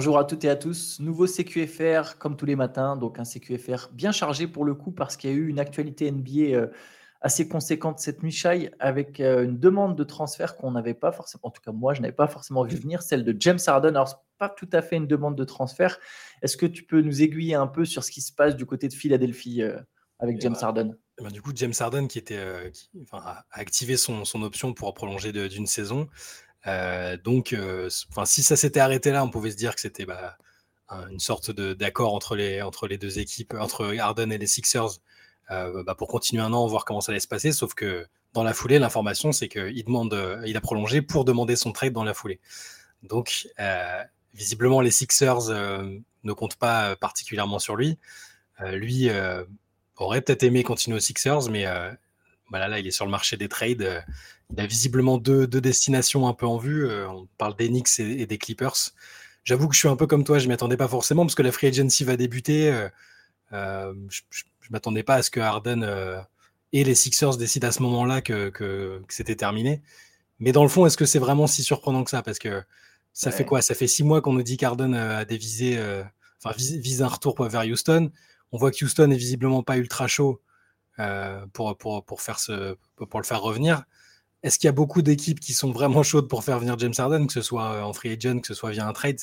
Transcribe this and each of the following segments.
Bonjour à toutes et à tous. Nouveau CQFR comme tous les matins, donc un CQFR bien chargé pour le coup parce qu'il y a eu une actualité NBA euh, assez conséquente cette nuit, Shai, avec euh, une demande de transfert qu'on n'avait pas forcément, en tout cas moi je n'avais pas forcément vu venir, celle de James Harden. Alors pas tout à fait une demande de transfert. Est-ce que tu peux nous aiguiller un peu sur ce qui se passe du côté de Philadelphie euh, avec James bah, Harden? bah, du coup, James Harden qui était a activé son, son option pour prolonger d'une saison. Euh, donc, euh, enfin, si ça s'était arrêté là, on pouvait se dire que c'était bah, une sorte d'accord entre les, entre les deux équipes, entre Harden et les Sixers, euh, bah, pour continuer un an, voir comment ça allait se passer. Sauf que dans la foulée, l'information, c'est qu'il demande, il a prolongé pour demander son trade dans la foulée. Donc, visiblement, les Sixers ne comptent pas particulièrement sur lui. lui aurait peut-être aimé continuer aux Sixers, mais voilà, là, il est sur le marché des trades. Il a visiblement deux, destinations un peu en vue. Euh, on parle d'Enix et, des Clippers. J'avoue que je suis un peu comme toi, je ne m'y attendais pas forcément parce que la free agency va débuter. Euh, euh, je ne m'attendais pas à ce que Harden et les Sixers décident à ce moment-là que, c'était terminé. Mais dans le fond, est-ce que c'est vraiment si surprenant que ça? Parce que ça fait quoi? Ça fait six mois qu'on nous dit qu'Harden a dévisé, enfin, vise, un retour vers Houston. On voit que Houston est visiblement pas ultra chaud pour, pour, pour, faire ce, pour le faire revenir. Est-ce qu'il y a beaucoup d'équipes qui sont vraiment chaudes pour faire venir James Harden, que ce soit euh, en free agent, que ce soit via un trade?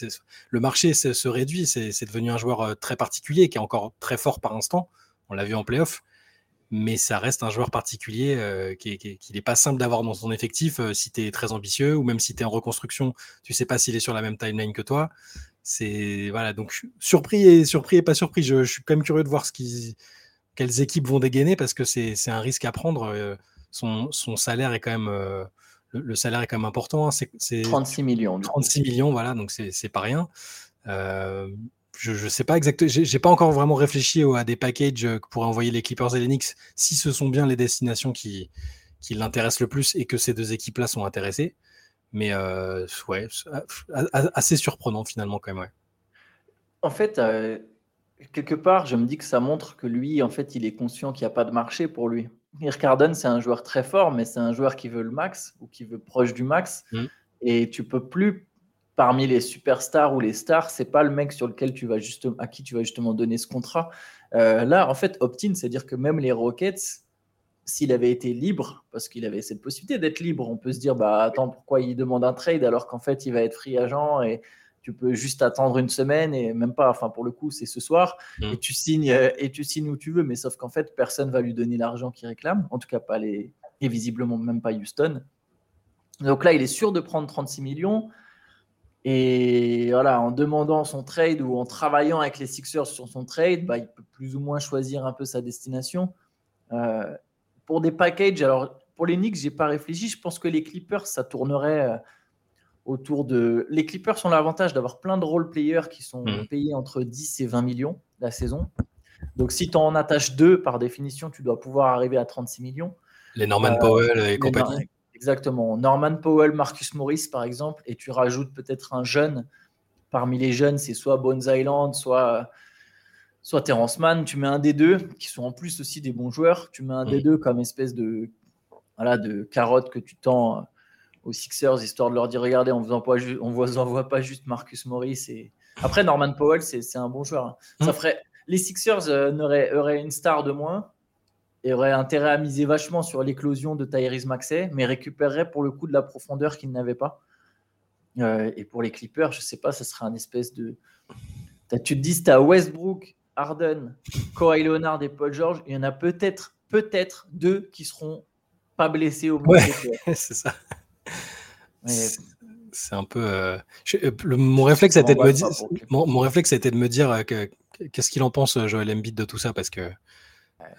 Le marché se réduit, c'est devenu un joueur euh, très particulier, qui est encore très fort par instant. On l'a vu en playoff, mais ça reste un joueur particulier euh, qui n'est pas simple d'avoir dans son effectif si tu es très ambitieux, ou même si tu es en reconstruction, tu sais pas s'il est sur la même timeline que toi. C'est voilà, donc surpris et surpris et pas surpris. Je, suis quand même curieux de voir ce qui, quelles équipes vont dégainer parce que c'est un risque à prendre son, salaire est quand même. Euh, le, salaire est quand même important. Hein. c'est 36 millions. 36 millions, voilà, donc c'est pas rien. Euh, je ne sais pas exactement, j'ai pas encore vraiment réfléchi à des packages euh, que pourraient envoyer les Clippers et les Knicks si ce sont bien les destinations qui, qui l'intéressent le plus et que ces deux équipes-là sont intéressées. Mais ouais, assez surprenant finalement quand même. Ouais. En fait, quelque part, je me dis que ça montre que lui, en fait, il est conscient qu'il n'y a pas de marché pour lui. Irk Harden, c'est un joueur très fort, mais c'est un joueur qui veut le max ou qui veut proche du max. Mm. Et tu peux plus, parmi les superstars ou les stars, c'est pas le mec sur lequel tu vas justement, à qui tu vas justement donner ce contrat. Euh, là, en fait, opt-in, c'est-à-dire que même les Rockets, s'il avait été libre, parce qu'il avait cette possibilité d'être libre, on peut se dire, bah attends, pourquoi il demande un trade alors qu'en fait, il va être free agent et tu peux juste attendre une semaine et même pas, enfin pour le coup c'est ce soir mmh. et tu signes euh, et tu signes où tu veux, mais sauf qu'en fait personne va lui donner l'argent qu'il réclame, en tout cas pas les et visiblement même pas Houston. Donc là il est sûr de prendre 36 millions et voilà en demandant son trade ou en travaillant avec les Sixers sur son trade, bah, il peut plus ou moins choisir un peu sa destination. Euh, pour des packages, alors pour les Knicks j'ai pas réfléchi, je pense que les Clippers ça tournerait euh, autour de. Les Clippers ont l'avantage d'avoir plein de role players qui sont mhm. payés entre 10 et 20 millions la saison. Donc, si tu en attaches deux, par définition, tu dois pouvoir arriver à 36 millions. Les Norman euh, Powell et compagnie. exactement. Norman Powell, Marcus Morris, par exemple, et tu rajoutes peut-être un jeune. Parmi les jeunes, c'est soit Bones Island, soit, soit Terrence Mann. Tu mets un des deux, qui sont en plus aussi des bons joueurs. Tu mets un des mhm. deux comme espèce de, voilà, de carotte que tu tends aux Sixers, histoire de leur dire regardez, on ne vous envoie pas juste Marcus Morris. Et... Après, Norman Powell, c'est un bon joueur. Hein. Ça mm. ferait... Les Sixers euh, auraient, une star de moins et auraient intérêt à miser vachement sur l'éclosion de Tyrese Maxey, mais récupéreraient pour le coup de la profondeur qu'ils n'avaient pas. Euh, et pour les Clippers, je sais pas, ça serait un espèce de. Tu te dis, tu as Westbrook, Harden, Kawhi Leonard et Paul George, il y en a peut-être peut-être deux qui seront pas blessés au moment c'est ça. C'est un peu. Euh, euh, mon réflexe, était de me dire, mon, réflexe, de me dire qu'est-ce qu'il en pense, euh, Joel Embiid, de tout ça, parce que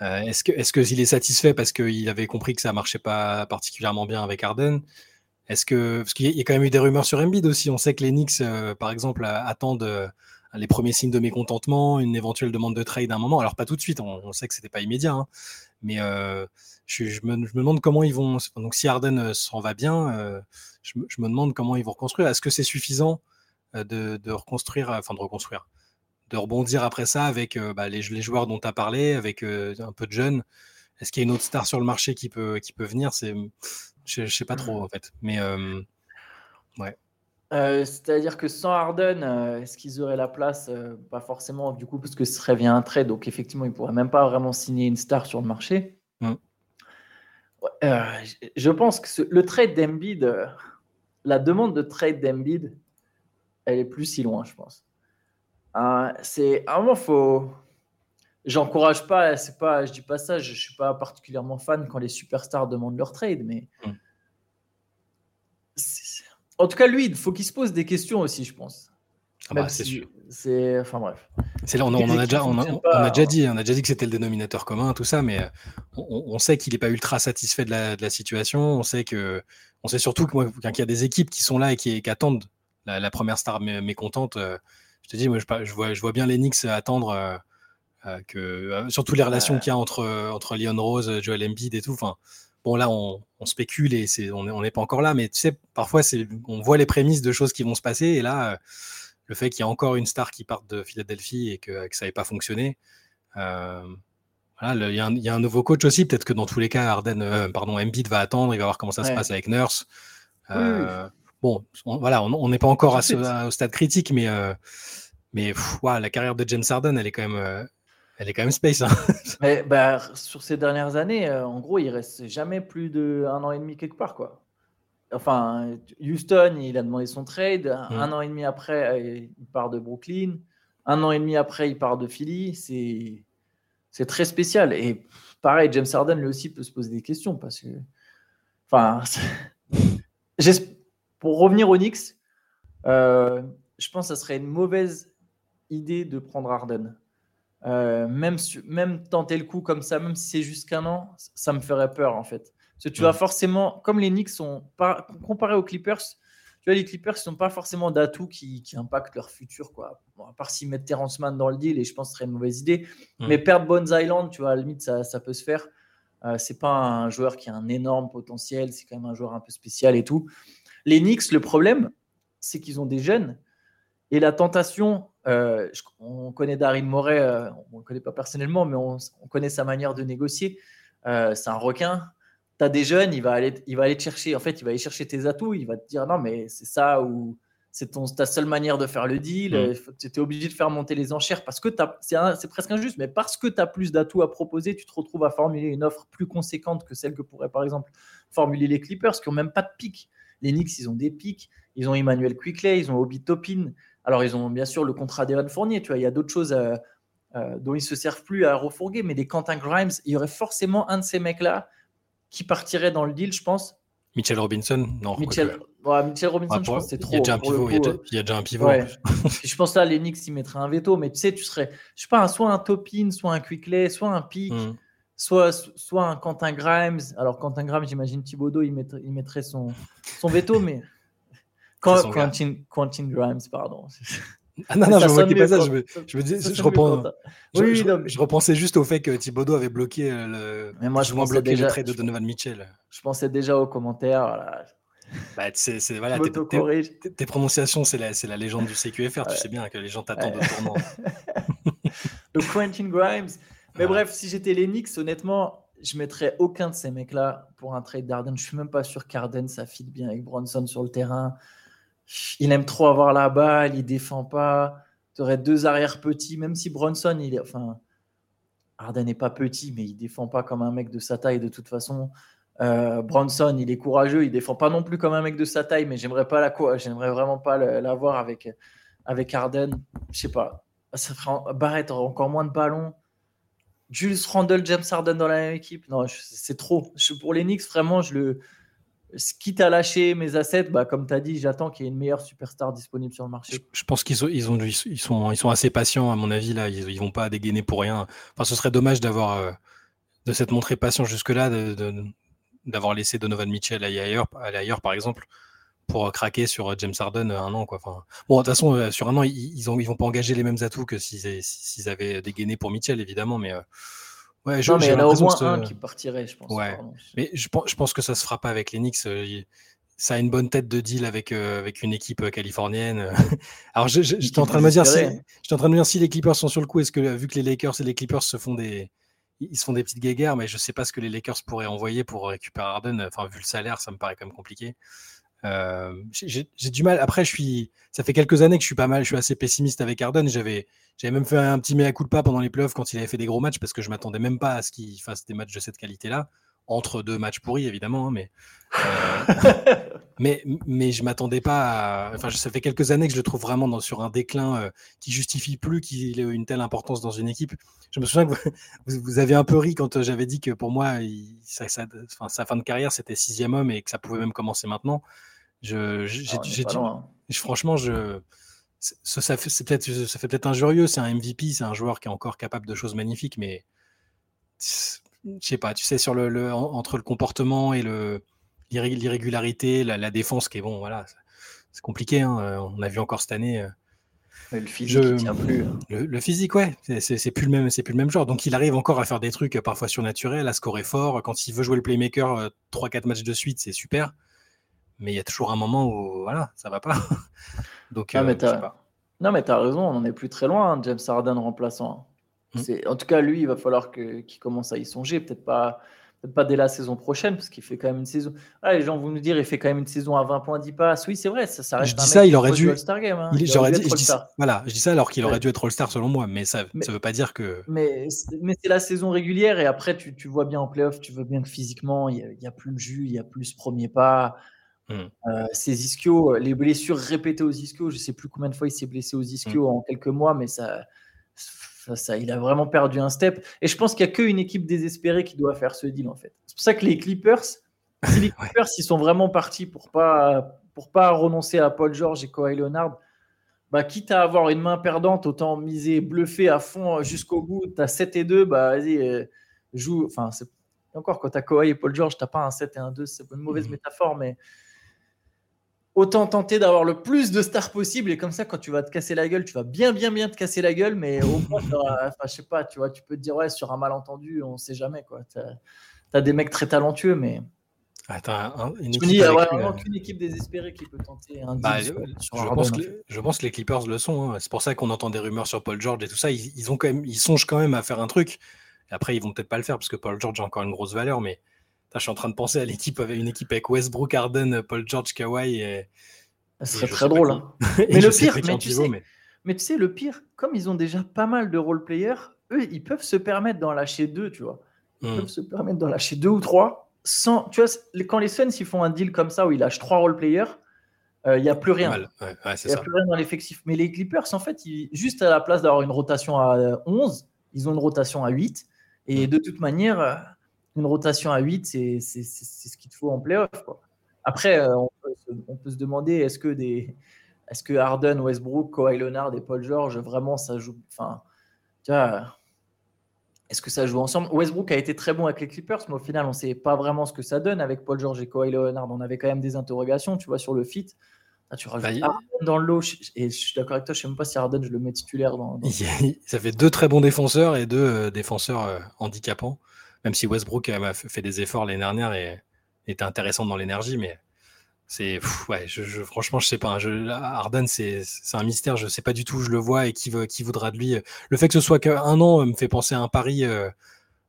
est-ce que est-ce qu'il est satisfait parce qu'il avait compris que ça marchait pas particulièrement bien avec Arden Est-ce que parce qu'il y a quand même eu des rumeurs sur Embiid aussi. On sait que les Knicks, par exemple, attendent les premiers signes de mécontentement, une éventuelle demande de trade à un moment. Alors pas tout de suite. On, sait que c'était pas immédiat, hein, mais je, me, demande comment ils vont. Donc, si Arden euh, s'en va bien, euh, je, me demande comment ils vont reconstruire. Est-ce que c'est suffisant euh, de, reconstruire, enfin de reconstruire, de rebondir après ça avec bah, les, joueurs dont tu as parlé, avec un peu de jeunes? Est-ce qu'il y a une autre star sur le marché qui peut, qui peut venir? C'est, je, ne sais pas trop en fait. Mais ouais. Euh, c'est-à-dire que sans Harden, euh, est-ce qu'ils auraient la place? Pas forcément, du coup, parce que ce serait via un trade, donc effectivement, ils ne pourraient même pas vraiment signer une star sur le marché. Mm. je pense que le trade d'Embiid, la demande de trade d'Embiid, elle est plus si loin, je pense. c'est à un moment, faut j'encourage pas, c'est pas, je dis pas ça, je, ne suis pas particulièrement fan quand les superstars demandent leur trade, mais mm. En tout cas, lui, il faut qu'il se pose des questions aussi, je pense. Ah bah, c'est sûr. C'est, enfin bref. C'est là, on, a déjà, on, a, déjà dit, on a déjà dit que c'était le dénominateur commun, tout ça, mais euh, on, sait qu'il n'est pas ultra satisfait de la, situation. On sait que, on sait surtout qu'il y a des équipes qui sont là et qui, attendent la, première star mécontente. Euh, je te dis, moi, je, vois, je vois bien les Knicks attendre. Euh, que, surtout les relations qu'il y a entre, entre Leon Rose, Joel Embiid et tout. Enfin, bon, là, on, spécule et c'est, on n'est pas encore là, mais tu sais, parfois, c'est, on voit les prémices de choses qui vont se passer. Et là, le fait qu'il y a encore une star qui parte de Philadelphie et que, ça n'ait pas fonctionné. voilà, il, y a un, nouveau coach aussi. Peut-être que dans tous les cas, Arden, pardon, Embiid va attendre. Il va voir comment ça se passe avec Nurse. Bon, voilà, on n'est pas encore à ce, au stade critique, mais, mais la carrière de James Harden, elle est quand même elle est quand même space. Hein. Mais bah, sur ces dernières années, euh, en gros, il reste jamais plus d'un an et demi quelque part. Quoi. Enfin, Houston, il a demandé son trade. Mm. Un an et demi après, euh, il part de Brooklyn. Un an et demi après, il part de Philly. C'est, c'est très spécial. Et pareil, James Harden, lui aussi, peut se poser des questions parce que. Enfin, pour revenir au Knicks, euh, je pense que ça serait une mauvaise idée de prendre Harden. Euh, même, même tenter le coup comme ça, même si c'est juste qu'un an, ça me ferait peur en fait. Parce que tu vas forcément, comme les Knicks sont pas comparés aux Clippers, tu vois, les Clippers ne sont pas forcément d'atouts qui, qui, impactent leur futur. Quoi. à part s'ils mettent Terrence Mann dans le deal, et je pense que ce serait une mauvaise idée. Mais perdre Bones Island, tu vois, à la limite, ça, ça peut se faire. Euh, c'est pas un joueur qui a un énorme potentiel, c'est quand même un joueur un peu spécial et tout. Les Knicks, le problème, c'est qu'ils ont des jeunes. Et la tentation, euh, on connaît Daryl Moret, euh, on ne le connaît pas personnellement, mais on, connaît sa manière de négocier. Euh, c'est un requin. Tu as des jeunes, il va, aller, il va aller te chercher. En fait, il va aller chercher tes atouts. Il va te dire non, mais c'est ça ou c'est ta seule manière de faire le deal. Mm. Tu es obligé de faire monter les enchères parce que c'est presque injuste, mais parce que tu as plus d'atouts à proposer, tu te retrouves à formuler une offre plus conséquente que celle que pourraient par exemple formuler les Clippers qui n'ont même pas de pic. Les Knicks, ils ont des pics. Ils ont Emmanuel Quickley, ils ont Obi Topin. Alors, ils ont bien sûr le contrat d'Evan Fournier, tu vois, il y a d'autres choses euh, euh, dont ils ne se servent plus à refourguer, mais des Quentin Grimes, il y aurait forcément un de ces mecs-là qui partirait dans le deal, je pense. Mitchell Robinson Non. Mitchell, Robinson, je pense que c'est trop. Il y a déjà un pivot. il, y a déjà, un pivot je pense là, les Knicks, ils mettraient un veto, mais tu sais, tu serais, je sais pas, soit un Topin, soit un Quickley, soit un Pick. Hmm. Soit, soit un Quentin Grimes. Alors, Quentin Grimes, j'imagine Thibodeau, il mettrait, il mettrait son, son veto, mais Quentin, Quentin, Grimes, pardon. Ah non, non, je ne pas ça. Je, me, je, dis, je, reprends, oui, je, repensais juste au fait que Thibodeau avait bloqué le. Mais moi, je bloqué déjà, le trade de Donovan Mitchell. Je pensais déjà aux commentaires. Voilà. Bah, c'est, voilà, tes, tes, prononciations, c'est la, la, légende du CQFR. Tu sais bien que les gens t'attendent au tournant. Donc, Quentin Grimes. Mais bref, si j'étais les honnêtement, je mettrais aucun de ces mecs-là pour un trade d'Arden. Je suis même pas sûr qu'Arden ça fit bien avec Bronson sur le terrain il aime trop avoir la balle, il défend pas. Tu aurais deux arrières petits, même si Bronson, il est, enfin, Arden n'est pas petit, mais il défend pas comme un mec de sa taille de toute façon. Euh, Bronson, il est courageux, il défend pas non plus comme un mec de sa taille, mais j'aimerais pas la j'aimerais vraiment pas l'avoir avec avec Arden. Je sais pas, ça ferait Barrett aurait encore moins de ballons. Julius Randle, James Harden dans la même équipe, non, c'est trop. Pour les Knicks, vraiment, je le quitte à lâcher mes assets, bah, comme tu as dit, j'attends qu'il y ait une meilleure superstar disponible sur le marché. Je, pense qu'ils ont, ils ont, ils sont, ils sont assez patients, à mon avis. Là, ils, ne vont pas dégainer pour rien. Enfin, ce serait dommage d'avoir euh, de s'être montré patient jusque-là, d'avoir laissé Donovan Mitchell aller ailleurs, ailleurs, par exemple, pour craquer sur James Harden un an. Enfin, bon, de toute façon, euh, sur un an, ils, ils vont pas engager les mêmes atouts que s'ils avaient dégainé pour Mitchell, évidemment, mais. Euh, Ouais, non, mais il y en a au moins un qui partirait, je pense. Ouais. Mais je, je, pense que ça se fera pas avec les Knicks. Euh, ça a une bonne tête de deal avec, euh, avec une équipe euh, californienne. Alors, j'étais en train de me dire, si, en train de me dire si les Clippers sont sur le coup, est-ce que vu que les Lakers et les Clippers se font des, ils se font des petites guéguerres, mais je sais pas ce que les Lakers pourraient envoyer pour récupérer Harden. Enfin, vu le salaire, ça me paraît quand même compliqué. Euh, j'ai du mal. Après, je suis. Ça fait quelques années que je suis pas mal. Je suis assez pessimiste avec Harden. J'avais, j'avais même fait un petit mea culpa pendant les playoffs quand il avait fait des gros matchs parce que je m'attendais même pas à ce qu'il fasse des matchs de cette qualité-là entre deux matchs pourris évidemment, hein, mais euh, mais mais je m'attendais pas. À... Enfin, ça fait quelques années que je le trouve vraiment dans, sur un déclin euh, qui justifie plus qu'il ait une telle importance dans une équipe. Je me souviens que vous, vous avez un peu ri quand j'avais dit que pour moi, sa fin de carrière c'était sixième homme et que ça pouvait même commencer maintenant. Je, j'ai, ah, franchement, je ça, ça fait, peut-être, ça fait peut-être injurieux. C'est un MVP, c'est un joueur qui est encore capable de choses magnifiques, mais je sais pas, tu sais, sur le, entre le comportement et le l'irrégularité, la, défense qui est bon, voilà, c'est compliqué. Hein, euh, on a vu encore cette année. Euh, le physique, je, tient plus. Hein. Le, physique, ouais, c'est plus le même, c'est plus le même genre. Donc il arrive encore à faire des trucs parfois surnaturels, à scorer fort. Quand il veut jouer le playmaker 3-4 euh, matchs de suite, c'est super. Mais il y a toujours un moment où voilà, ça va pas. Donc, non, mais tu as raison, on n'en est plus très loin, hein, James Harden remplaçant. Mmh. En tout cas, lui, il va falloir qu'il commence à y songer. Peut-être pas, peut pas dès la saison prochaine, parce qu'il fait quand même une saison. Ah, les gens vont nous dire il fait quand même une saison à 20 points, 10 passes. Oui, c'est vrai, ça, ça reste. Je dis ça, il aurait dû. Game, hein. il, aurait dû je dis voilà, je dis ça alors qu'il aurait dû être All-Star selon moi, mais ça ne veut pas dire que. Mais, mais c'est la saison régulière et après, tu, tu, vois bien en playoff, tu veux bien que physiquement, il n'y a, plus le jus, il n'y a plus ce premier pas. Mmh. Euh, ces ischios, les blessures répétées aux ischios, je ne sais plus combien de fois il s'est blessé aux ischios mmh. en quelques mois, mais ça ça, il a vraiment perdu un step. Et je pense qu'il n'y a qu'une équipe désespérée qui doit faire ce deal, en fait. C'est pour ça que les Clippers, si les Clippers, ils sont vraiment partis pour pas, pour pas renoncer à Paul George et Kawhi Leonard, bah, quitte à avoir une main perdante, autant miser, bluffer à fond jusqu'au bout. Tu as 7 et 2, bah vas-y, euh, joue. Enfin, encore quand tu as Kawhi et Paul George, tu pas un 7 et un 2, c'est une mauvaise mhm. métaphore, mais autant tenter d'avoir le plus de stars possible. Et comme ça, quand tu vas te casser la gueule, tu vas bien, bien, bien te casser la gueule. Mais au moins, enfin, je sais pas, tu vois, tu peux te dire, ouais, sur un malentendu, on sait jamais. Tu as, des mecs très talentueux, mais. Attends, une équipe, il n'y a vraiment qu'une équipe désespérée qui peut tenter un bah, je, pense que, je, pense que, les Clippers le sont. Hein. C'est pour ça qu'on entend des rumeurs sur Paul George et tout ça. Ils, ont quand même, ils songent quand même à faire un truc. Après, ils vont peut-être pas le faire parce que Paul George a encore une grosse valeur. Mais je suis en train de penser à l'équipe avec une équipe avec Westbrook, Harden, Paul George, Kawhi. Et, ça serait très drôle. Hein. mais le pire, mais tu, sais, mais... tu sais, le pire, comme ils ont déjà pas mal de role-players, eux, ils peuvent se permettre d'en lâcher deux, tu vois. Ils hmm. peuvent se permettre d'en lâcher deux ou trois. Sans, tu vois, quand les Suns ils font un deal comme ça où ils lâchent trois role-players, euh, il n'y a plus rien. Il n'y a plus rien dans l'effectif. Mais les Clippers, en fait, juste à la place d'avoir une rotation à 11, ils ont une rotation à 8. Et hmm. de toute manière, euh, une rotation à 8, c'est ce qu'il te faut en playoff. Après, euh, on peut, se, demander est-ce que des, est-ce que Harden, Westbrook, Kawhi Leonard et Paul George vraiment ça joue, enfin, tu est-ce que ça joue ensemble? Westbrook a été très bon avec les Clippers, mais au final, on ne sait pas vraiment ce que ça donne avec Paul George et Kawhi Leonard. On avait quand même des interrogations, tu vois, sur le fit. tu rajoutes bah, Harden dans le lot, et je suis d'accord avec toi, je ne sais même pas si Harden, je le mets titulaire dans. Ça fait deux très bons défenseurs et deux euh, défenseurs euh, handicapants, même si Westbrook a fait des efforts l'année dernière et était intéressant dans l'énergie, mais c'est ouais, je, franchement, je sais pas. Je, Arden, c'est un mystère. Je sais pas du tout où je le vois et qui, veut, qui voudra de lui. Le fait que ce soit qu'un an me fait penser à un pari, euh,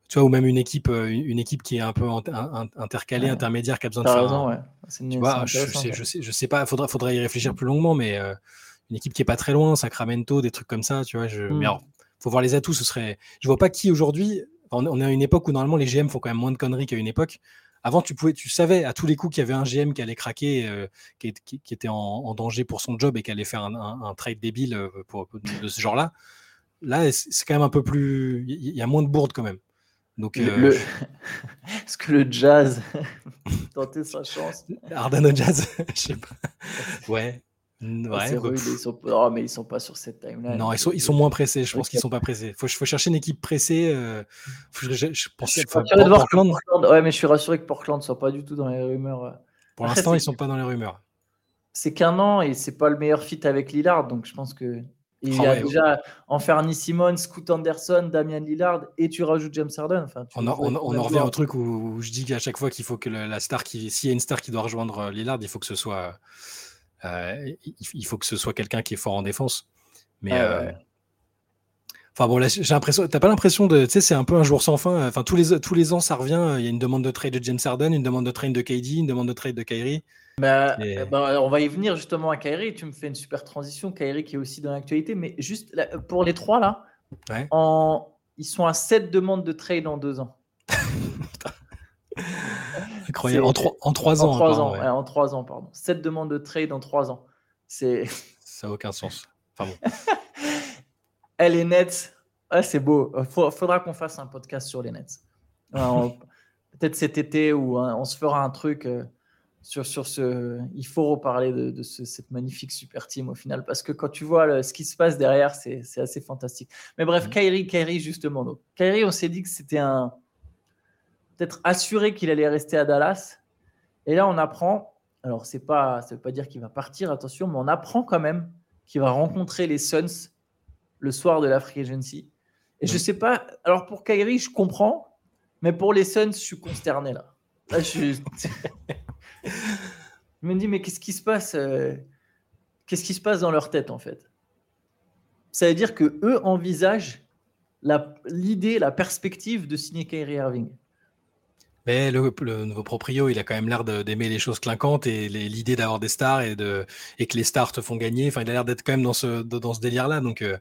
tu vois, ou même une équipe, euh, une équipe qui est un peu intercalée, intermédiaire, qui a besoin de faire. Raison, ouais. tu vois, je, sais, je, sais, je sais pas. Faudrait, faudrait y réfléchir plus longuement, mais euh, une équipe qui est pas très loin, Sacramento, des trucs comme ça, tu vois. Je, Mais hmm. alors, faut voir les atouts. Ce serait. Je vois pas qui aujourd'hui. On, on est à une époque où normalement les GM font quand même moins de conneries qu'à une époque. Avant, tu pouvais, tu savais à tous les coups qu'il y avait un GM qui allait craquer, euh, qui, était en, danger pour son job et qui allait faire un, trade débile euh, pour, de ce genre-là. Là, c'est quand même un peu plus. Il y a moins de bourdes quand même. Donc, euh, Est-ce que le jazz tenter sa chance Ardano Jazz Je sais pas. Ouais. Ouais, rude, ils sont... Oh, mais ils sont pas sur cette timeline. Non, ils sont, ils sont moins pressés. Je pense qu'ils sont pas pressés. Faut, faut chercher une équipe pressée. Euh... Je, je, je pense qu'il faut de voir Portland. Ouais, mais je suis rassuré que Portland soit pas du tout dans les rumeurs. Euh. Pour l'instant, ils sont pas dans les rumeurs. C'est qu'un an et c'est pas le meilleur fit avec Lillard, donc je pense que il y a oh, déjà en Fernie Simon, Scoot Anderson, Damian Lillard et tu rajoutes James Harden. Enfin, on, on, en revient au truc où, je dis qu'à chaque fois qu'il faut que la star qui, s'il y a une star qui doit rejoindre Lillard, il faut que ce soit euh, il, faut que ce soit quelqu'un qui est fort en défense. Mais euh, Enfin bon, j'ai l'impression, t'as pas l'impression de, tu sais, c'est un peu un jour sans fin. Enfin, tous les, tous les ans, ça revient. Il y a une demande de trade de James Harden, une demande de trade de KD, une demande de trade de Kyrie. Bah, bah, on va y venir justement à Kairi. Tu me fais une super transition. Kairi qui est aussi dans l'actualité. Mais juste pour les trois là, en... ils sont à 7 demandes de trade en deux ans. Incroyable. En, en trois ans. En trois ans, en trois ans, pardon. 7 demandes de trade en trois ans. C'est... Ça n'a aucun sens. Enfin bon. Elle est nette. Ah, c'est beau. Il faudra qu'on fasse un podcast sur les Nets. Peut-être cet été où hein, on se fera un truc euh, sur, sur ce. Il faut reparler de, cette magnifique super team au final parce que quand tu vois ce qui se passe derrière, c'est assez fantastique. Mais bref, mmh. Kyrie, Kyrie justement. Donc, Kyrie, on s'est dit que c'était un. Peut-être assuré qu'il allait rester à Dallas. Et là, on apprend. Alors, c'est pas, ça ne veut pas dire qu'il va partir, attention, mais on apprend quand même qu'il va rencontrer les Suns le soir de la Free Agency. Et je sais pas, alors pour Kyrie, je comprends, mais pour les Suns, je suis consterné là. je, me dis, mais qu'est-ce qui se passe euh, Qu'est-ce qui se passe dans leur tête en fait? Ça veut dire que eux envisagent l'idée, la, perspective de signer Kyrie Irving. Le, nouveau proprio, il a quand même l'air d'aimer les choses clinquantes et l'idée d'avoir des stars et, que les stars te font gagner. Enfin, il a l'air d'être quand même dans ce, dans ce délire-là. Donc, euh,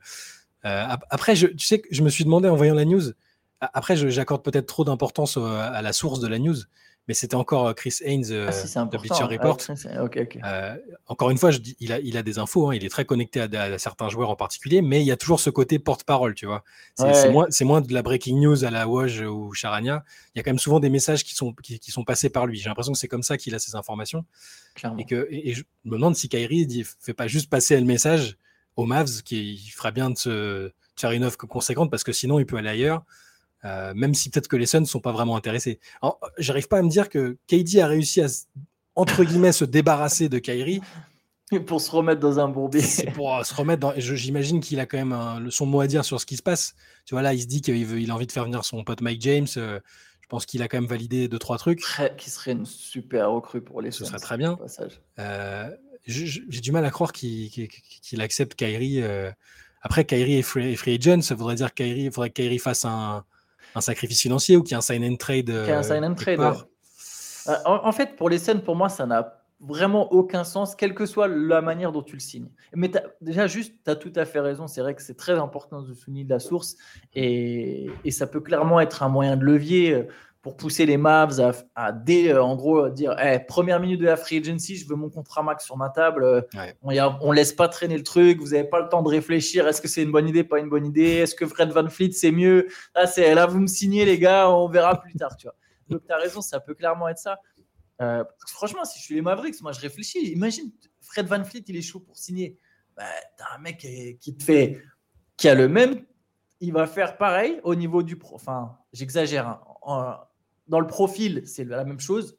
euh, après, je, tu sais, je me suis demandé en voyant la news. Après, j'accorde peut-être trop d'importance à la source de la news, mais c'était encore euh, Chris Haynes euh, ah, de Bleacher Report. encore une fois, je dis, il, a, il a des infos, hein, il est très connecté à, certains joueurs en particulier, mais il y a toujours ce côté porte-parole, tu vois. C'est moins, moins, de la breaking news à la Woj ou Charania. Il y a quand même souvent des messages qui sont, qui, sont passés par lui. J'ai l'impression que c'est comme ça qu'il a ces informations. Et, que, et, je me demande si Kyrie ne fait pas juste passer le message aux Mavs, qui ferait bien de se faire une offre conséquente parce que sinon il peut aller ailleurs. Euh, même si peut-être que les Suns ne sont pas vraiment intéressés. J'arrive pas à me dire que KD a réussi à, entre guillemets, se débarrasser de Kyrie. Pour se remettre dans un bourbier. pour euh, se remettre dans. J'imagine qu'il a quand même un, son mot à dire sur ce qui se passe. Tu vois, là, il se dit qu'il veut, il a envie de faire venir son pote Mike James. Euh, je pense qu'il a quand même validé deux, trois trucs. Qui serait une super recrue pour les Ce serait très bien. J'ai du mal à croire qu'il accepte Kyrie. Après, Kyrie est free, free, agent, ça voudrait dire qu'il faudrait que Kyrie fasse un, un sacrifice financier ou qu'il y ait un sign and trade. un sign and trade. Euh, en, fait, pour les scènes, pour moi, ça n'a vraiment aucun sens, quelle que soit la manière dont tu le signes. Mais déjà, juste, tu as tout à fait raison. C'est vrai que c'est très important de souligner de la source et, et, ça peut clairement être un moyen de levier pour pousser les Mavs à, à dès, euh, en gros, dire première minute de la free agency, je veux mon contrat max sur ma table. Euh, on, ne laisse pas traîner le truc. Vous n'avez pas le temps de réfléchir. Est-ce que c'est une bonne idée, pas une bonne idée Est-ce que Fred Van Fleet, c'est mieux? Là, c'est, là, vous me signez, les gars, on verra plus tard. Tu vois. Donc, tu as raison, ça peut clairement être ça. Euh, franchement, si je suis les Mavericks, moi, je réfléchis. Imagine, Fred Van Fleet, il est chaud pour signer. Bah, tu as un mec qui te fait, qui a le même il va faire pareil au niveau du pro. Enfin, j'exagère. Hein dans le profil, c'est la même chose.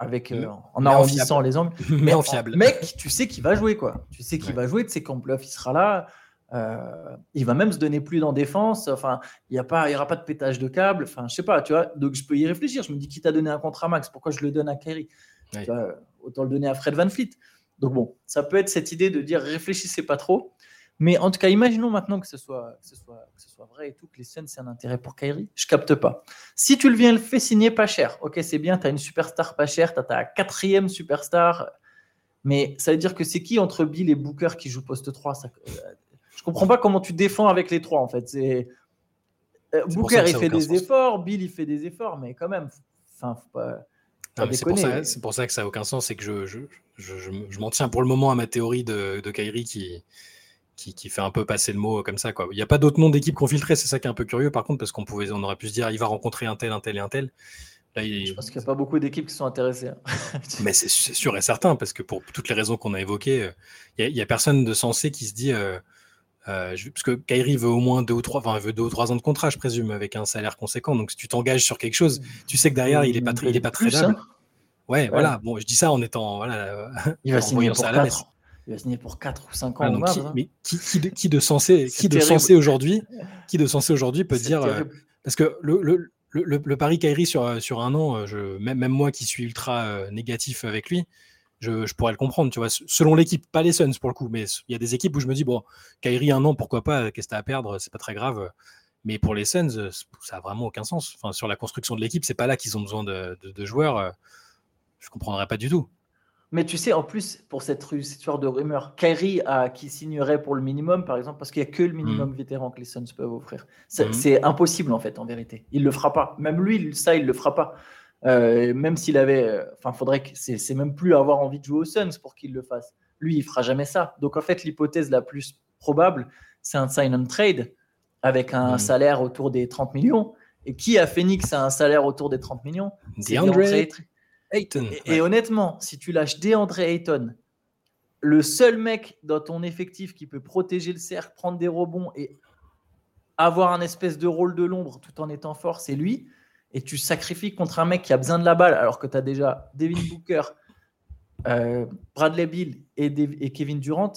Avec, euh, en arrondissant les angles. Mais en fiable. Mec, tu sais qu'il va jouer, quoi. Tu sais qu'il va jouer, tu sais qu'en bluff, il sera là. Euh, il va même se donner plus en défense. Enfin, il n'y aura pas de pétage de câble. Enfin, je sais pas, tu vois. Donc, je peux y réfléchir. Je me dis, qui t'a donné un contrat max Pourquoi je le donne à Kerry Autant le donner à Fred Van Fleet. Donc, bon, ça peut être cette idée de dire réfléchissez pas trop. Mais en tout cas, imaginons maintenant que ce soit, que ce soit, que ce soit vrai et tout, que les Suns, c'est un intérêt pour Kyrie. Je capte pas. Si tu le viens le fais signer pas cher, ok, c'est bien, tu as une superstar pas chère, tu as ta quatrième superstar. Mais ça veut dire que c'est qui entre Bill et Booker qui joue poste 3 ça, euh, Je comprends pas comment tu défends avec les trois, en fait. C'est. Euh, Booker, il fait des efforts, Bill, il fait des efforts, mais quand même, enfin, faut pas. c'est pour, pour, ça que ça n'a aucun sens, c'est que je, je, je, je m'en tiens pour le moment à ma théorie de, de Kyrie qui, qui, fait un peu passer le mot comme ça. Quoi. Il n'y a pas d'autres noms d'équipes qu'on filtrait, c'est ça qui est un peu curieux par contre, parce qu'on pouvait, on aurait pu se dire il va rencontrer un tel, un tel et un tel. Là, Je pense qu'il n'y a pas beaucoup d'équipes qui sont intéressées. Hein. Mais c'est sûr et certain, parce que pour toutes les raisons qu'on a évoquées, euh, il n'y a, personne de sensé qui se dit. Euh, euh, parce que Kyrie veut au moins deux ou trois, enfin, veut deux ou trois ans de contrat, je présume, avec un salaire conséquent. Donc, si tu t'engages sur quelque chose, tu sais que derrière, il n'est pas, il est pas très hein. Ouais, voilà. Bon, je dis ça en étant, voilà, il va signer pour 4 il va signer pour 4 ou 5 ans. qui, hein. Mais qui, qui, de, qui de sensé, qui de sensé aujourd'hui, qui de sensé aujourd'hui peut dire euh, parce que le, le, le, le pari Kairi sur, sur un an, euh, je, même, même moi qui suis ultra euh, négatif avec lui, je, je, pourrais le comprendre, tu vois, selon l'équipe, pas les Suns pour le coup, mais il y a des équipes où je me dis bon, Kairi un an, pourquoi pas, qu'est-ce que t'as à perdre, c'est pas très grave. Mais pour les Suns, ça a vraiment aucun sens. Enfin, sur la construction de l'équipe, c'est pas là qu'ils ont besoin de, de, de joueurs. Je comprendrais pas du tout. Mais tu sais, en plus, pour cette, histoire de rumeur, Kyrie a, qui signerait pour le minimum, par exemple, parce qu'il n'y a que le minimum Mhm. vétéran que les Suns peuvent offrir. C'est Mhm. c'est impossible, en fait, en vérité. Il ne le fera pas. Même lui, ça, il ne le fera pas. Euh, même s'il avait. euh, Enfin, faudrait que. C'est même plus avoir envie de jouer aux Suns pour qu'il le fasse. Lui, il fera jamais ça. Donc, en fait, l'hypothèse la plus probable, c'est un sign and trade avec un Mhm. salaire autour des 30 millions. Et qui à Phoenix a un salaire autour des 30 millions? DeAndre Ayton. Et, et honnêtement, si tu lâches DeAndre Ayton, le seul mec dans ton effectif qui peut protéger le cercle, prendre des rebonds et avoir un espèce de rôle de l'ombre tout en étant fort, c'est lui. Et tu sacrifies contre un mec qui a besoin de la balle alors que tu as déjà Devin Booker, euh, Bradley Bill et, Kevin Durant.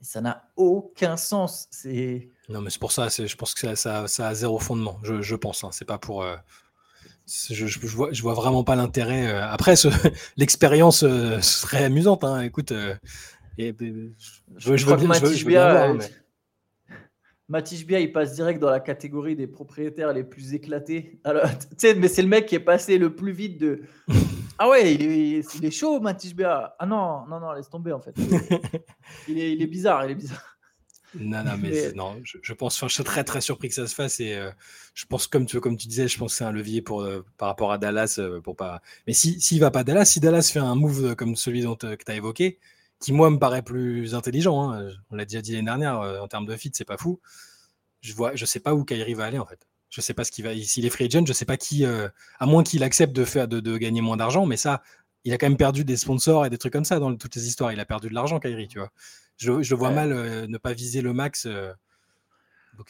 Ça n'a aucun sens. C'est Non, mais c'est pour ça, je pense que ça, ça- ça a zéro fondement, je, je pense. hein. C'est pas pour. euh, je, vois, je vois vraiment pas l'intérêt. euh. Après, ce- l'expérience euh, serait amusante. hein. Écoute, euh, et, je, je crois que Matisse Bia, mais- il passe direct dans la catégorie des propriétaires les plus éclatés. Alors, mais c'est le mec qui est passé le plus vite de. Ah ouais, il est, il est chaud, Matisse Bia. Ah non, non, non, laisse tomber en fait. Il est, il est bizarre, il est bizarre. Non, non, mais, non, je, je pense, enfin, je suis très très surpris que ça se fasse et euh, je pense comme tu comme tu disais, je pense que c'est un levier pour euh, par rapport à Dallas euh, pour pas. Mais si s'il va pas à Dallas, si Dallas fait un move comme celui dont que tu as évoqué, qui moi me paraît plus intelligent, hein, on l'a déjà dit l'année dernière en termes de fit, c'est pas fou. Je vois, je sais pas où Kyrie va aller en fait. Je sais pas ce qu'il va. S'il est free agent, je sais pas qui. à moins qu'il accepte de faire de, de gagner moins d'argent, mais ça, il a quand même perdu des sponsors et des trucs comme ça dans toutes les histoires. Il a perdu de l'argent, Kyrie, tu vois. Je, je vois Ouais. mal euh, ne pas viser le max. euh,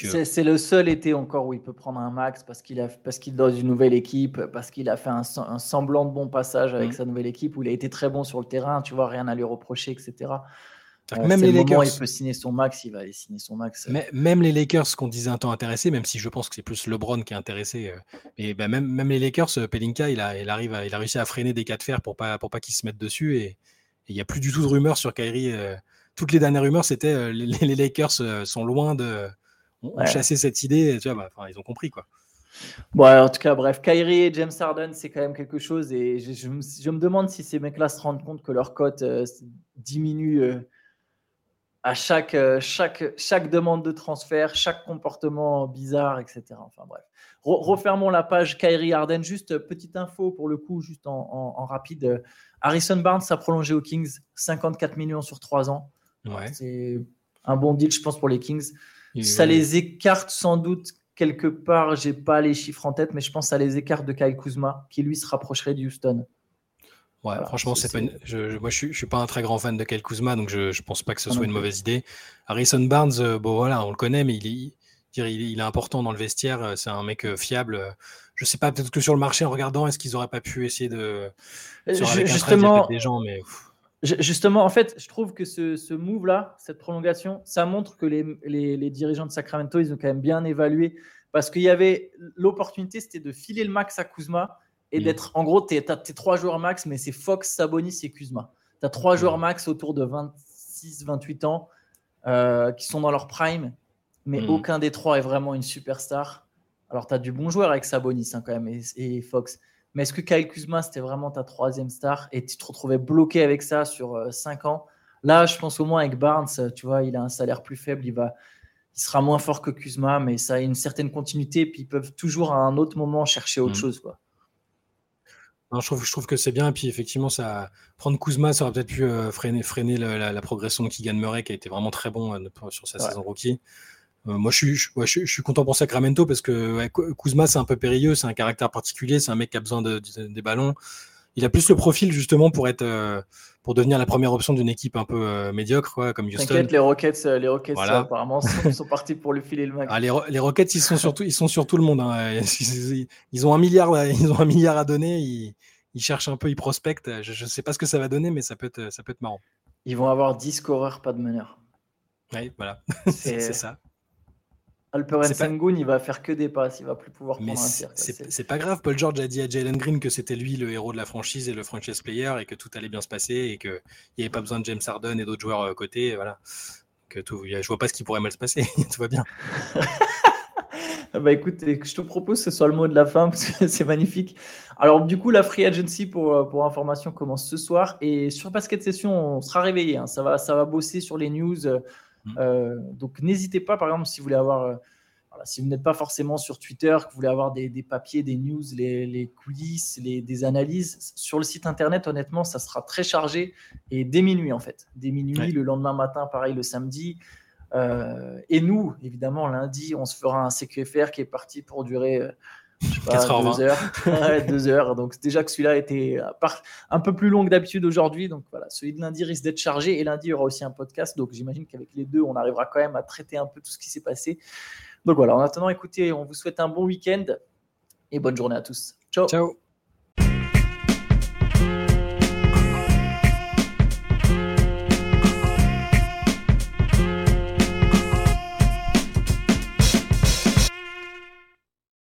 euh, C'est le seul été encore où il peut prendre un max parce qu'il qu'il est dans une nouvelle équipe, parce qu'il a fait un, sem- un semblant de bon passage avec Mhm. sa nouvelle équipe où il a été très bon sur le terrain, tu vois, rien à lui reprocher, etc. Euh, même les le moment où Lakers, il peut signer son max, il va aller signer son max. mais- même les Lakers qu'on disait un temps intéressés, même si je pense que c'est plus LeBron qui est intéressé, euh, mais ben, même, même les Lakers, euh, Pelinka, il a, il arrive, à- il a réussi à freiner des cas de fer pour pas pour pas qu'ils se mettent dessus et et il n'y a plus du tout de rumeurs sur Kyrie. euh, toutes les dernières rumeurs, c'était euh, les, les Lakers euh, sont loin de ont, Ouais. chassé cette idée. et Tu vois, bah, ils ont compris quoi. Bon, alors, en tout cas, bref, Kyrie et James Harden, c'est quand même quelque chose. Et je, je me, je me demande si ces mecs-là se rendent compte que leur cote euh, diminue euh, à chaque, chaque, chaque demande de transfert, chaque comportement bizarre, etc. Enfin bref. Re- refermons la page Kyrie Harden. Juste petite info pour le coup, juste en, en- en rapide. Harrison Barnes a prolongé aux Kings 54 millions sur 3 ans. Ouais. C'est un bon deal, je pense, pour les Kings. Et, Ça les écarte sans doute quelque part. J'ai pas les chiffres en tête, mais je pense que ça les écarte de Kyle Kuzma, qui lui se rapprocherait de Houston. Ouais, Voilà, franchement, c'est- pas une- je, je- moi, je suis, je suis pas un très grand fan de Kyle Kuzma, donc je, je pense pas que ce soit une mauvaise idée. Harrison Barnes, euh, bon voilà, on le connaît, mais il est, il, il important dans le vestiaire. euh, C'est un mec euh, fiable. Je sais pas, peut-être que sur le marché, en regardant, est-ce qu'ils auraient pas pu essayer de. Sur, un trade, Justement, des gens, mais Justement, en fait, je trouve que ce, ce move-là, cette prolongation, ça montre que les, les- les dirigeants de Sacramento, ils ont quand même bien évalué. Parce qu'il y avait l'opportunité, c'était de filer le max à Kuzma et Mhm. d'être. En gros, tu as tes trois joueurs max, mais c'est Fox, Sabonis et Kuzma. Tu as trois joueurs Mhm. max autour de 26, 28 ans euh, qui sont dans leur prime, mais Mhm. aucun des trois est vraiment une superstar. Alors, tu as du bon joueur avec Sabonis hein, quand même et, et Fox. Mais est-ce que Kyle Kuzma, c'était vraiment ta troisième star et tu te retrouvais bloqué avec ça sur 5 ans? Là, je pense au moins avec Barnes, euh, tu vois, il a un salaire plus faible, il, va, il sera moins fort que Kuzma, mais ça a une certaine continuité, puis ils peuvent toujours à un autre moment chercher autre Mhm. chose. Quoi. non, je, trouve, je trouve que c'est bien. Et puis effectivement, ça, prendre Kuzma, ça aurait peut-être pu euh, freiner, la, la progression de Keegan Murray, qui a été vraiment très bon euh, sur sa Ouais. saison rookie. Euh, moi, je suis, je, ouais, je suis- je suis content pour Sacramento parce que ouais, Kuzma, c'est un peu périlleux, c'est un caractère particulier, c'est un mec qui a besoin de, de- des ballons. Il a plus le profil justement pour être, euh, pour devenir la première option d'une équipe un peu euh, médiocre, quoi, comme Houston. T'inquiète, les Rockets, les Rockets Voilà. apparemment, sont, sont partis pour lui filer le max. Ah, les, Ro- les Rockets, ils sont surtout, ils sont sur tout le monde. hein. Ils, ils ont un milliard, à- ils ont un milliard à donner. Ils, ils cherchent un peu, ils prospectent. Je ne sais pas ce que ça va donner, mais ça peut être, ça peut être marrant. Ils vont avoir 10 scoreurs, pas de meneur. Oui, voilà, c'est ça. Alperen C'est pas- Sengun, il va faire que des passes, il va plus pouvoir Mais prendre un c'est pas grave. Paul George a dit à Jalen Green que c'était lui le héros de la franchise et le franchise player et que tout allait bien se passer et qu'il n'y avait pas besoin de James Harden et d'autres joueurs à côté. et Voilà. Que tout, je vois pas ce qui pourrait mal se passer. tout va bien. bah écoute, je te propose que ce soit le mot de la fin parce que c'est magnifique. Alors du coup, la free agency pour, euh, pour information commence ce soir et sur Basket Session, on sera réveillé. Hein. Ça, va, ça va bosser sur les news. Euh, mm. euh, donc n'hésitez pas, par exemple, si vous voulez avoir, si vous n'êtes pas forcément sur Twitter, que vous voulez avoir des, des papiers, des news, les, les coulisses, les, des analyses, sur le site internet, honnêtement, ça sera très chargé et dès minuit en fait. Dès minuit, le lendemain matin, pareil le samedi. Euh, et nous, évidemment, lundi, on se fera un CQFR qui est parti pour durer euh, deux heures. deux heures. Donc déjà que celui-là était un peu plus long que d'habitude aujourd'hui. Donc voilà, celui de lundi risque d'être chargé. Et lundi, il y aura aussi un podcast. Donc j'imagine qu'avec les deux, on arrivera quand même à traiter un peu tout ce qui s'est passé. Donc voilà, en attendant, écoutez, on vous souhaite un bon week-end et bonne journée à tous. Ciao. Ciao.